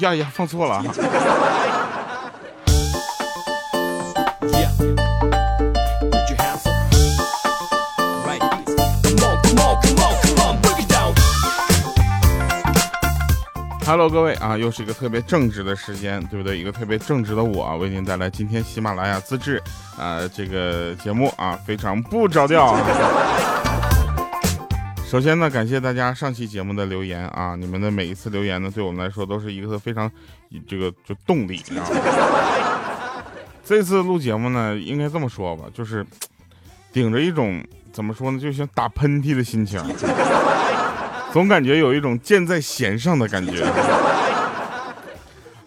呀呀，放错了。Hello，各位啊，又是一个特别正直的时间，对不对？一个特别正直的我为您带来今天喜马拉雅自制啊这个节目啊，非常不着调啊。首先呢，感谢大家上期节目的留言啊，你们的每一次留言呢，对我们来说都是一个非常这个就动力，你知道吗？这次录节目呢，应该这么说吧，就是顶着一种怎么说呢，就像打喷嚏的心情。总感觉有一种箭在弦上的感觉。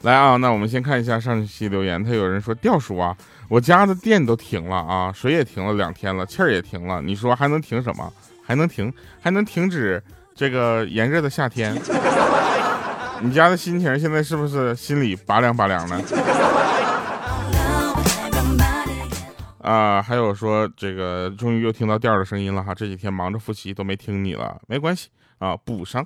来啊，那我们先看一下上期留言。他有人说：“调叔啊，我家的电都停了啊，水也停了两天了，气儿也停了。你说还能停什么？还能停？还能停止这个炎热的夏天？你家的心情现在是不是心里拔凉拔凉的？” 啊，还有说这个终于又听到调的声音了哈，这几天忙着复习都没听你了，没关系。啊，补上。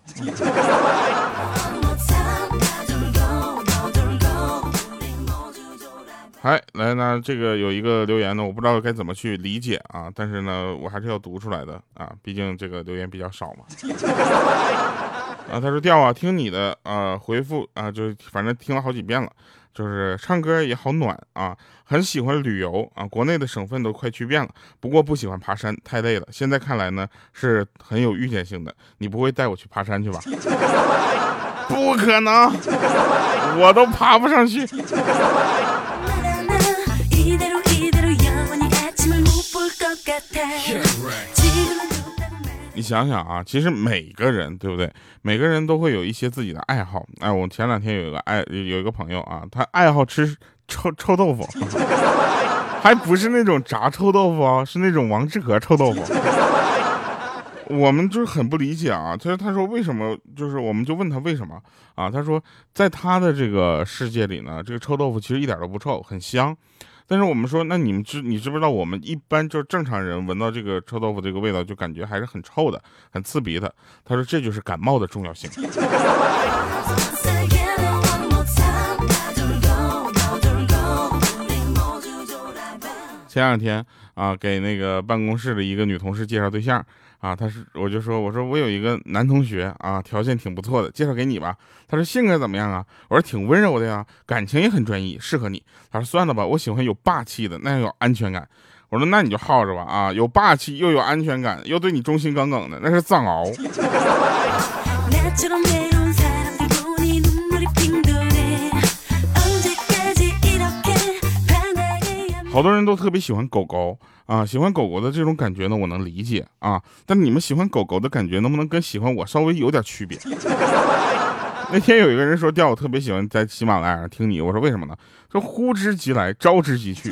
哎，来呢，这个有一个留言呢，我不知道该怎么去理解啊，但是呢，我还是要读出来的啊，毕竟这个留言比较少嘛。啊，他说调啊，听你的啊回复啊，就是反正听了好几遍了。就是唱歌也好暖啊，很喜欢旅游啊，国内的省份都快去遍了，不过不喜欢爬山，太累了。现在看来呢，是很有预见性的。你不会带我去爬山去吧？不可能，我都爬不上去。你想想啊，其实每个人对不对？每个人都会有一些自己的爱好。哎，我前两天有一个爱有一个朋友啊，他爱好吃臭臭豆腐，还不是那种炸臭豆腐啊，是那种王致和臭豆腐。我们就是很不理解啊，他说他说为什么？就是我们就问他为什么啊？他说在他的这个世界里呢，这个臭豆腐其实一点都不臭，很香。但是我们说，那你们知你知不知道，我们一般就是正常人闻到这个臭豆腐这个味道，就感觉还是很臭的，很刺鼻的。他说这就是感冒的重要性。前两天啊，给那个办公室的一个女同事介绍对象。啊，他是我就说，我说我有一个男同学啊，条件挺不错的，介绍给你吧。他说性格怎么样啊？我说挺温柔的呀，感情也很专一，适合你。他说算了吧，我喜欢有霸气的，那样有安全感。我说那你就耗着吧啊，有霸气又有安全感，又对你忠心耿耿的，那是藏獒。好多人都特别喜欢狗狗啊，喜欢狗狗的这种感觉呢，我能理解啊。但你们喜欢狗狗的感觉，能不能跟喜欢我稍微有点区别？那天有一个人说，调我特别喜欢在喜马拉雅上听你，我说为什么呢？说呼之即来，招之即去。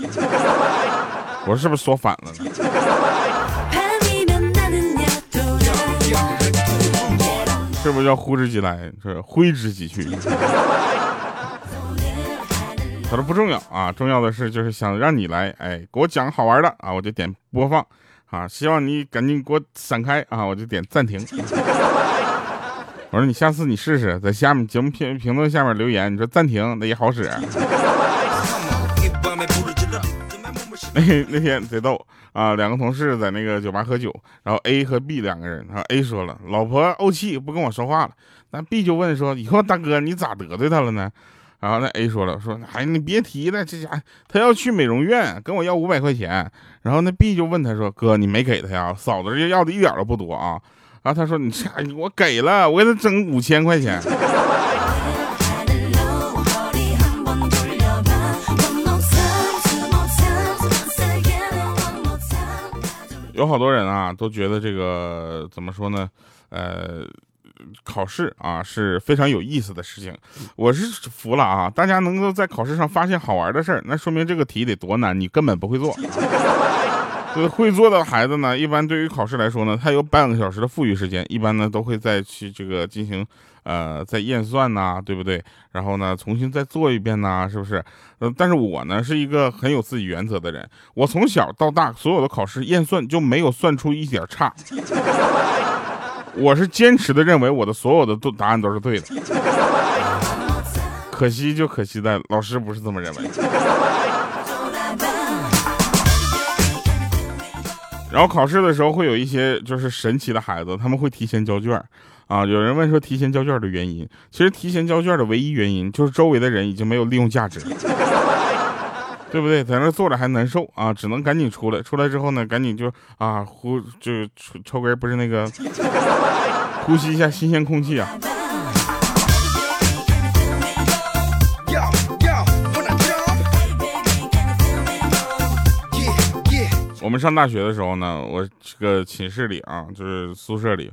我说是不是说反了呢？是不是叫呼之即来，是挥之即去？他说不重要啊，重要的是就是想让你来，哎，给我讲好玩的啊，我就点播放啊，希望你赶紧给我闪开啊，我就点暂停。我说你下次你试试，在下面节目评评论下面留言，你说暂停那也好使。那那天贼逗啊，两个同事在那个酒吧喝酒，然后 A 和 B 两个人，然后 A 说了，老婆怄气不跟我说话了，那 B 就问说，以后大哥你咋得罪她了呢？然后那 A 说了，说哎你别提了，这家他要去美容院，跟我要五百块钱。然后那 B 就问他说，哥你没给他呀？嫂子这要的一点都不多啊。然后他说你这我给了，我给他整五千块钱。有好多人啊都觉得这个怎么说呢？呃。考试啊是非常有意思的事情，我是服了啊！大家能够在考试上发现好玩的事儿，那说明这个题得多难，你根本不会做。这个会做的孩子呢，一般对于考试来说呢，他有半个小时的富裕时间，一般呢都会再去这个进行呃再验算呐，对不对？然后呢重新再做一遍呐，是不是？呃，但是我呢是一个很有自己原则的人，我从小到大所有的考试验算就没有算出一点差。我是坚持的认为我的所有的都答案都是对的。可惜就可惜在老师不是这么认为。然后考试的时候会有一些就是神奇的孩子，他们会提前交卷啊。有人问说提前交卷的原因，其实提前交卷的唯一原因就是周围的人已经没有利用价值了。对不对？在那坐着还难受啊，只能赶紧出来。出来之后呢，赶紧就啊呼，就抽抽根不是那个，呼吸一下新鲜空气啊。我们上大学的时候呢，我这个寝室里啊，就是宿舍里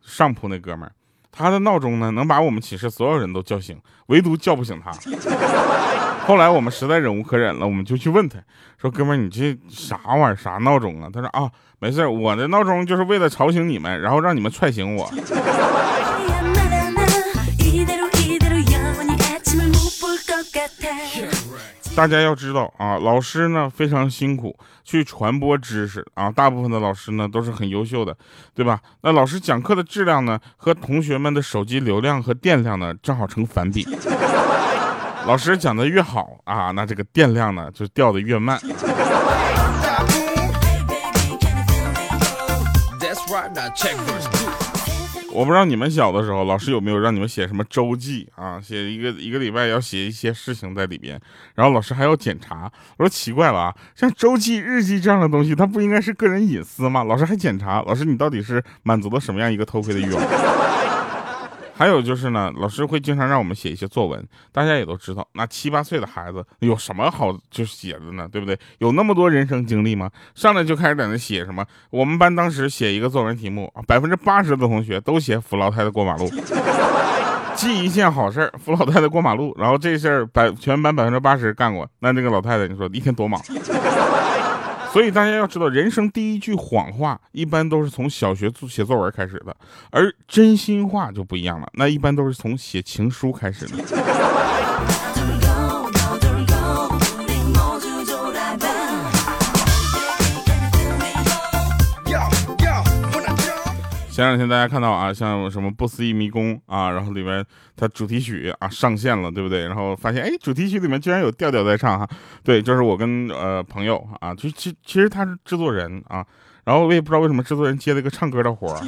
上铺那哥们儿，他的闹钟呢能把我们寝室所有人都叫醒，唯独叫不醒他。后来我们实在忍无可忍了，我们就去问他，说：“哥们儿，你这啥玩意儿？啥闹钟啊？”他说：“啊，没事，我的闹钟就是为了吵醒你们，然后让你们踹醒我。” 大家要知道啊，老师呢非常辛苦去传播知识啊，大部分的老师呢都是很优秀的，对吧？那老师讲课的质量呢和同学们的手机流量和电量呢正好成反比。老师讲的越好啊，那这个电量呢就掉的越慢。我不知道你们小的时候，老师有没有让你们写什么周记啊？写一个一个礼拜要写一些事情在里边，然后老师还要检查。我说奇怪了啊，像周记、日记这样的东西，它不应该是个人隐私吗？老师还检查，老师你到底是满足了什么样一个偷窥的欲望？还有就是呢，老师会经常让我们写一些作文。大家也都知道，那七八岁的孩子有什么好就写的呢？对不对？有那么多人生经历吗？上来就开始在那写什么？我们班当时写一个作文题目，百分之八十的同学都写扶老太太过马路，记一件好事，扶老太太过马路。然后这事儿百全班百分之八十干过。那那个老太太，你说一天多忙？所以大家要知道，人生第一句谎话一般都是从小学写作文开始的，而真心话就不一样了，那一般都是从写情书开始的。前两天大家看到啊，像什么不思议迷宫啊，然后里面它主题曲啊上线了，对不对？然后发现哎，主题曲里面居然有调调在唱哈，对，就是我跟呃朋友啊，就其其实他是制作人啊，然后我也不知道为什么制作人接了一个唱歌的活儿，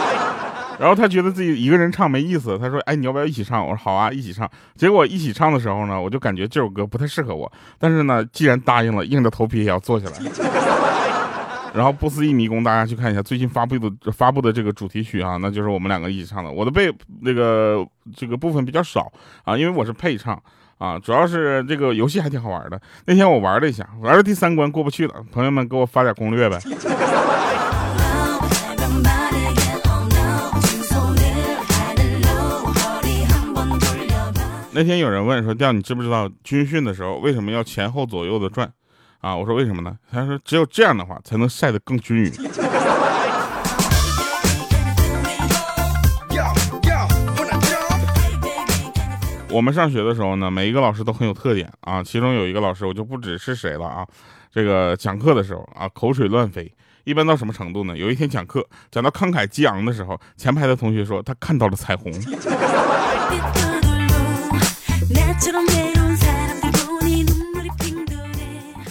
然后他觉得自己一个人唱没意思，他说哎你要不要一起唱？我说好啊，一起唱。结果一起唱的时候呢，我就感觉这首歌不太适合我，但是呢，既然答应了，硬着头皮也要做起来。然后不思议迷宫，大家去看一下最近发布的发布的这个主题曲啊，那就是我们两个一起唱的。我的背那个这个部分比较少啊，因为我是配唱啊，主要是这个游戏还挺好玩的。那天我玩了一下，玩到第三关过不去了，朋友们给我发点攻略呗。那天有人问说，调你知不知道军训的时候为什么要前后左右的转？啊，我说为什么呢？他说只有这样的话才能晒得更均匀。我们上学的时候呢，每一个老师都很有特点啊。其中有一个老师，我就不指是谁了啊。这个讲课的时候啊，口水乱飞，一般到什么程度呢？有一天讲课讲到慷慨激昂的时候，前排的同学说他看到了彩虹。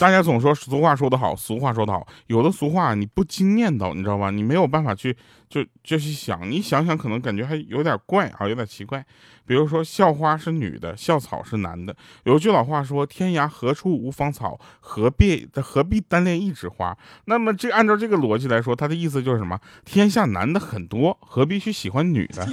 大家总说俗话说得好，俗话说得好，有的俗话你不经念叨，你知道吧？你没有办法去就就去想，你想想可能感觉还有点怪啊，有点奇怪。比如说校花是女的，校草是男的。有句老话说：“天涯何处无芳草，何必何必单恋一枝花。”那么这按照这个逻辑来说，它的意思就是什么？天下男的很多，何必去喜欢女的？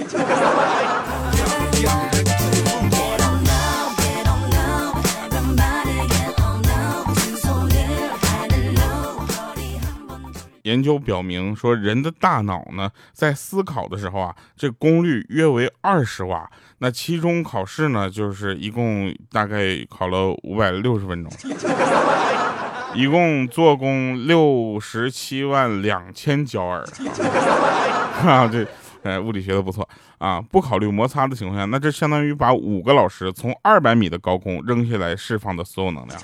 研究表明说，人的大脑呢，在思考的时候啊，这功率约为二十瓦。那期中考试呢，就是一共大概考了五百六十分钟，一共做工六十七万两千焦耳。啊，这，哎，物理学的不错啊。不考虑摩擦的情况下，那这相当于把五个老师从二百米的高空扔下来释放的所有能量。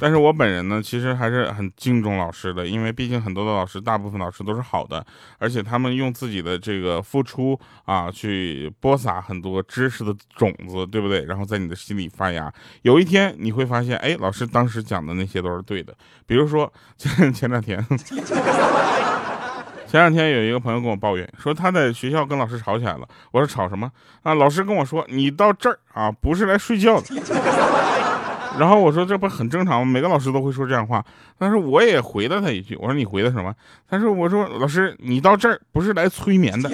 但是我本人呢，其实还是很敬重老师的，因为毕竟很多的老师，大部分老师都是好的，而且他们用自己的这个付出啊，去播撒很多知识的种子，对不对？然后在你的心里发芽，有一天你会发现，哎，老师当时讲的那些都是对的。比如说 前前两天，前两天有一个朋友跟我抱怨说他在学校跟老师吵起来了。我说吵什么啊？老师跟我说你到这儿啊，不是来睡觉的。然后我说这不很正常吗？每个老师都会说这样话。但是我也回了他一句，我说你回的什么？他说我说老师你到这儿不是来催眠的。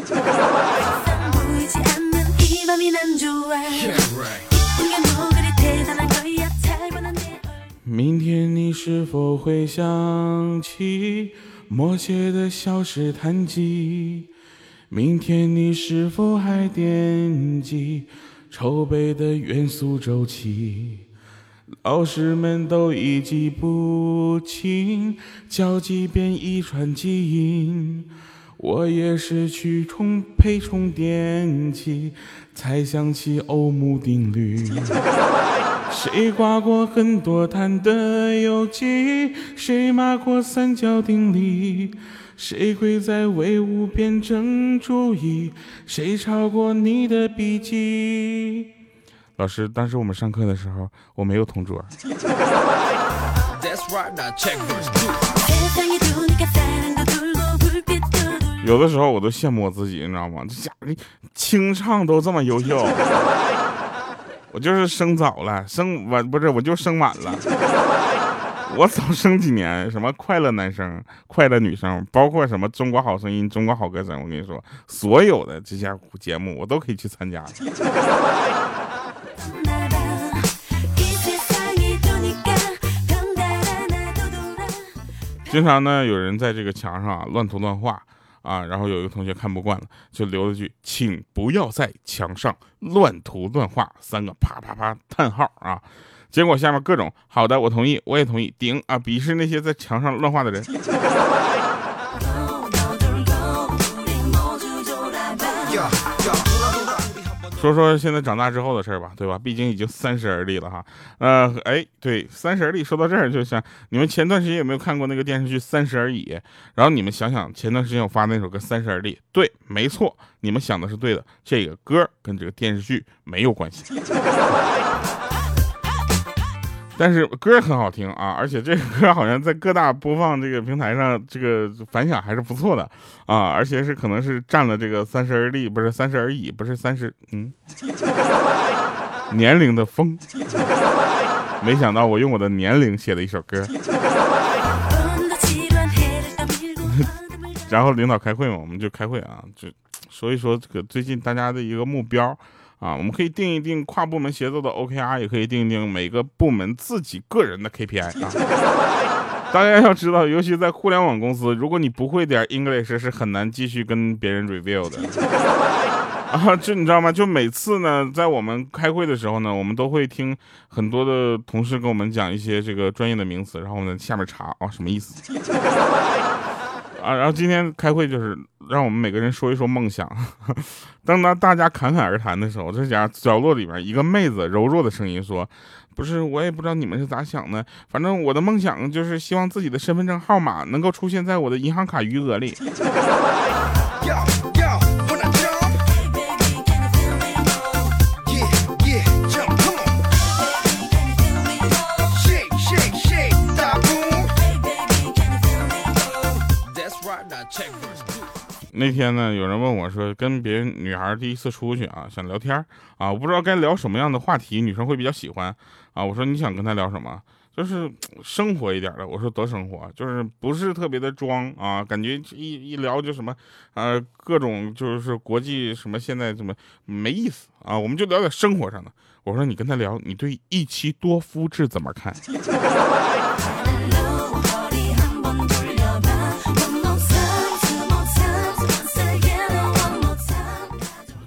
明天你是否会想起默写的小试探记？明天你是否还惦记筹备的元素周期？老师们都已记不清，交几遍遗传基因。我也是去充配充电器，才想起欧姆定律。谁刮过很多碳的有机？谁骂过三角定理？谁会在为五辩证主义？谁抄过你的笔记？老师，当时我们上课的时候，我没有同桌。有的时候我都羡慕我自己，你知道吗？这家伙清唱都这么优秀，我就是生早了，生晚不是，我就生晚了。我早生几年，什么快乐男生、快乐女生，包括什么中国好声音、中国好歌声，我跟你说，所有的这些节目我都可以去参加。经常呢，有人在这个墙上啊乱涂乱画啊，然后有一个同学看不惯了，就留了句“请不要在墙上乱涂乱画”三个啪啪啪叹号啊，结果下面各种好的，我同意，我也同意，顶啊，鄙视那些在墙上乱画的人。说说现在长大之后的事儿吧，对吧？毕竟已经三十而立了哈。呃，哎，对，三十而立，说到这儿，就想你们前段时间有没有看过那个电视剧《三十而已》？然后你们想想，前段时间我发那首歌《三十而立》，对，没错，你们想的是对的，这个歌跟这个电视剧没有关系。但是歌很好听啊，而且这个歌好像在各大播放这个平台上，这个反响还是不错的啊，而且是可能是占了这个三十而立，不是三十而已，不是三十，嗯，年龄的风。没想到我用我的年龄写了一首歌。然后领导开会嘛，我们就开会啊，就说一说这个最近大家的一个目标。啊，我们可以定一定跨部门协作的 OKR，也可以定一定每个部门自己个人的 KPI 啊。大家要知道，尤其在互联网公司，如果你不会点 English，是很难继续跟别人 review 的。啊，这你知道吗？就每次呢，在我们开会的时候呢，我们都会听很多的同事跟我们讲一些这个专业的名词，然后我们下面查啊，什么意思？啊，然后今天开会就是让我们每个人说一说梦想。当当大家侃侃而谈的时候，这家角落里面一个妹子柔弱的声音说：“不是，我也不知道你们是咋想的，反正我的梦想就是希望自己的身份证号码能够出现在我的银行卡余额里。”那天呢，有人问我说，跟别女孩第一次出去啊，想聊天啊，我不知道该聊什么样的话题，女生会比较喜欢啊。我说你想跟她聊什么？就是生活一点的。我说多生活，就是不是特别的装啊，感觉一一聊就什么，呃，各种就是国际什么现在怎么没意思啊，我们就聊点生活上的。我说你跟她聊，你对一妻多夫制怎么看？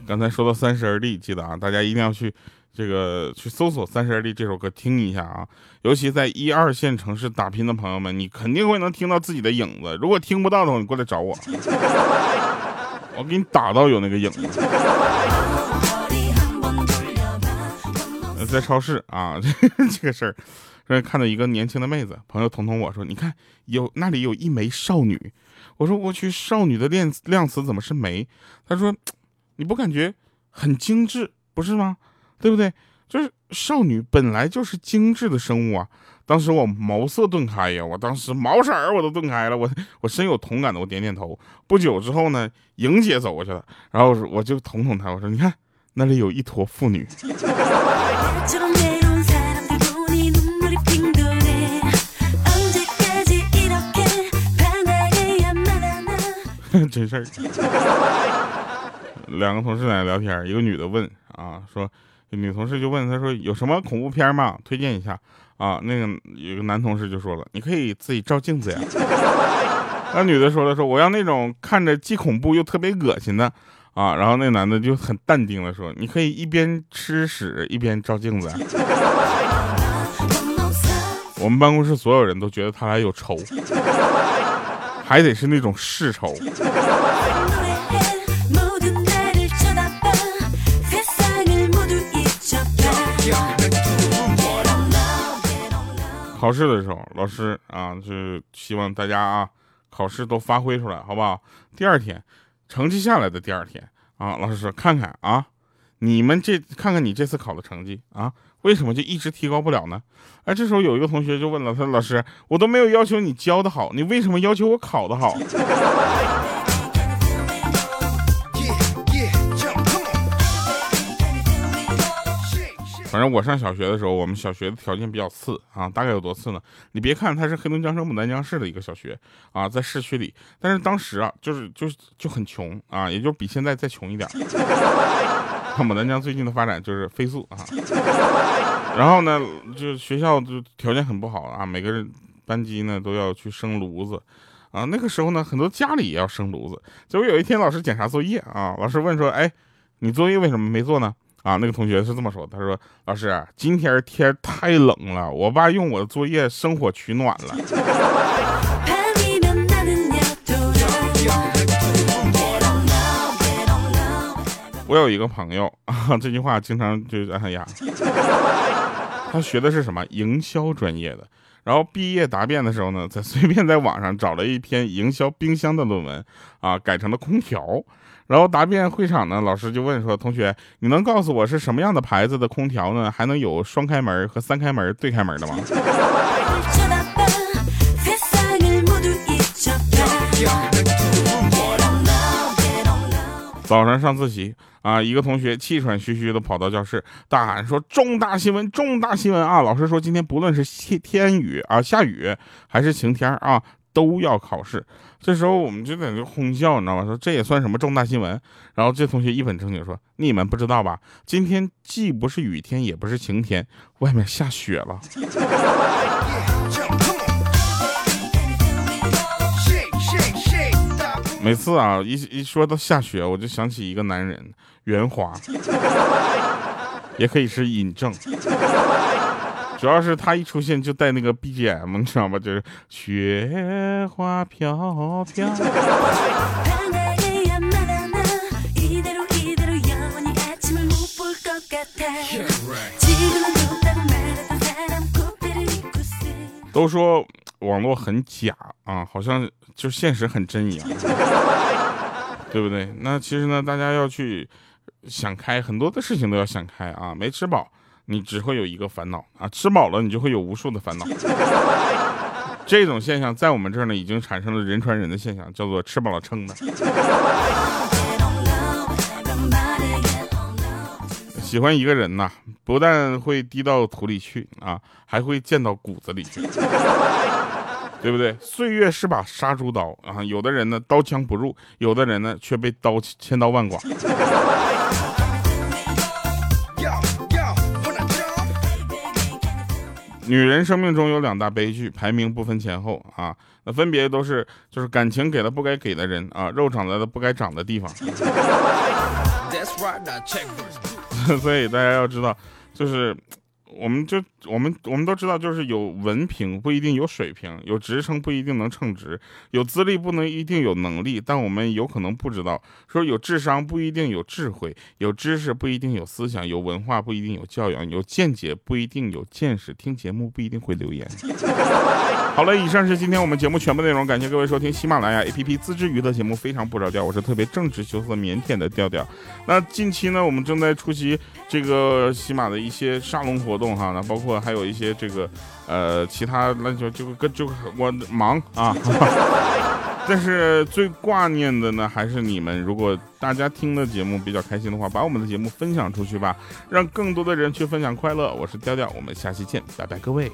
刚才说到《三十而立》，记得啊，大家一定要去这个去搜索《三十而立》这首歌听一下啊。尤其在一二线城市打拼的朋友们，你肯定会能听到自己的影子。如果听不到的话，你过来找我，我给你打到有那个影子。在超市啊，这个事儿，这看到一个年轻的妹子，朋友捅捅我说：“你看，有那里有一枚少女。”我说：“我去，少女的量量词怎么是枚？”他说：“你不感觉很精致，不是吗？对不对？就是少女本来就是精致的生物啊。”当时我茅塞顿开呀，我当时毛色儿我都顿开了，我我深有同感的，我点点头。不久之后呢，莹姐走过去了，然后我就捅捅她，我说：“你看那里有一坨妇女。”真事儿。两个同事在聊天，一个女的问啊，说女同事就问他说有什么恐怖片吗？推荐一下。啊，那个有个男同事就说了，你可以自己照镜子呀。那女的说了，说我要那种看着既恐怖又特别恶心的啊。然后那男的就很淡定的说，你可以一边吃屎一边照镜子。我们办公室所有人都觉得他俩有仇，还得是那种世仇。考试的时候，老师啊，就希望大家啊，考试都发挥出来，好不好？第二天，成绩下来的第二天啊，老师说，看看啊，你们这看看你这次考的成绩啊，为什么就一直提高不了呢？哎，这时候有一个同学就问了，他说：“老师，我都没有要求你教的好，你为什么要求我考的好？”反正我上小学的时候，我们小学的条件比较次啊，大概有多次呢？你别看它是黑龙江省牡丹江市的一个小学啊，在市区里，但是当时啊，就是就是就很穷啊，也就比现在再穷一点。牡丹江最近的发展就是飞速啊，然后呢，就学校就条件很不好啊，每个人班级呢都要去生炉子啊，那个时候呢，很多家里也要生炉子。结果有一天老师检查作业啊，老师问说：“哎，你作业为什么没做呢？”啊，那个同学是这么说，他说：“老师，今天天太冷了，我爸用我的作业生火取暖了。”我有一个朋友啊，这句话经常就哎呀，他学的是什么？营销专业的，然后毕业答辩的时候呢，在随便在网上找了一篇营销冰箱的论文啊，改成了空调。然后答辩会场呢，老师就问说：“同学，你能告诉我是什么样的牌子的空调呢？还能有双开门和三开门对开门的吗？” 早上上自习啊，一个同学气喘吁吁的跑到教室，大喊说：“重大新闻，重大新闻啊！老师说今天不论是天天雨啊，下雨还是晴天啊。”都要考试，这时候我们就在这哄笑，你知道吗？说这也算什么重大新闻？然后这同学一本正经说：“你们不知道吧？今天既不是雨天，也不是晴天，外面下雪了。”每次啊，一一说到下雪，我就想起一个男人，袁华，也可以是尹正。主要是他一出现就带那个 BGM，你知道吗？就是雪花飘飘。都说网络很假啊，好像就现实很真一样，对不对？那其实呢，大家要去想开，很多的事情都要想开啊。没吃饱。你只会有一个烦恼啊，吃饱了你就会有无数的烦恼。这种现象在我们这儿呢，已经产生了人传人的现象，叫做吃饱了撑的。喜欢一个人呐，不但会滴到土里去啊，还会溅到骨子里去，对不对？岁月是把杀猪刀啊，有的人呢刀枪不入，有的人呢却被刀千刀万剐。女人生命中有两大悲剧，排名不分前后啊，那分别都是就是感情给了不该给的人啊，肉长在了不该长的地方。所以大家要知道，就是我们就我们我们都知道，就是有文凭不一定有水平，有职称不一定能称职，有资历不能一定有能力。但我们有可能不知道，说有智商不一定有智慧，有知识不一定有思想，有文化不一定有教养，有见解不一定有见识，听节目不一定会留言。好了，以上是今天我们节目全部内容，感谢各位收听喜马拉雅 APP 自制娱乐节目，非常不着调，我是特别正直、羞涩、腼腆的调调。那近期呢，我们正在出席这个喜马的一些沙龙活动哈，那包括还有一些这个呃其他那就就跟就我忙啊，但是最挂念的呢还是你们，如果大家听的节目比较开心的话，把我们的节目分享出去吧，让更多的人去分享快乐。我是调调，我们下期见，拜拜，各位。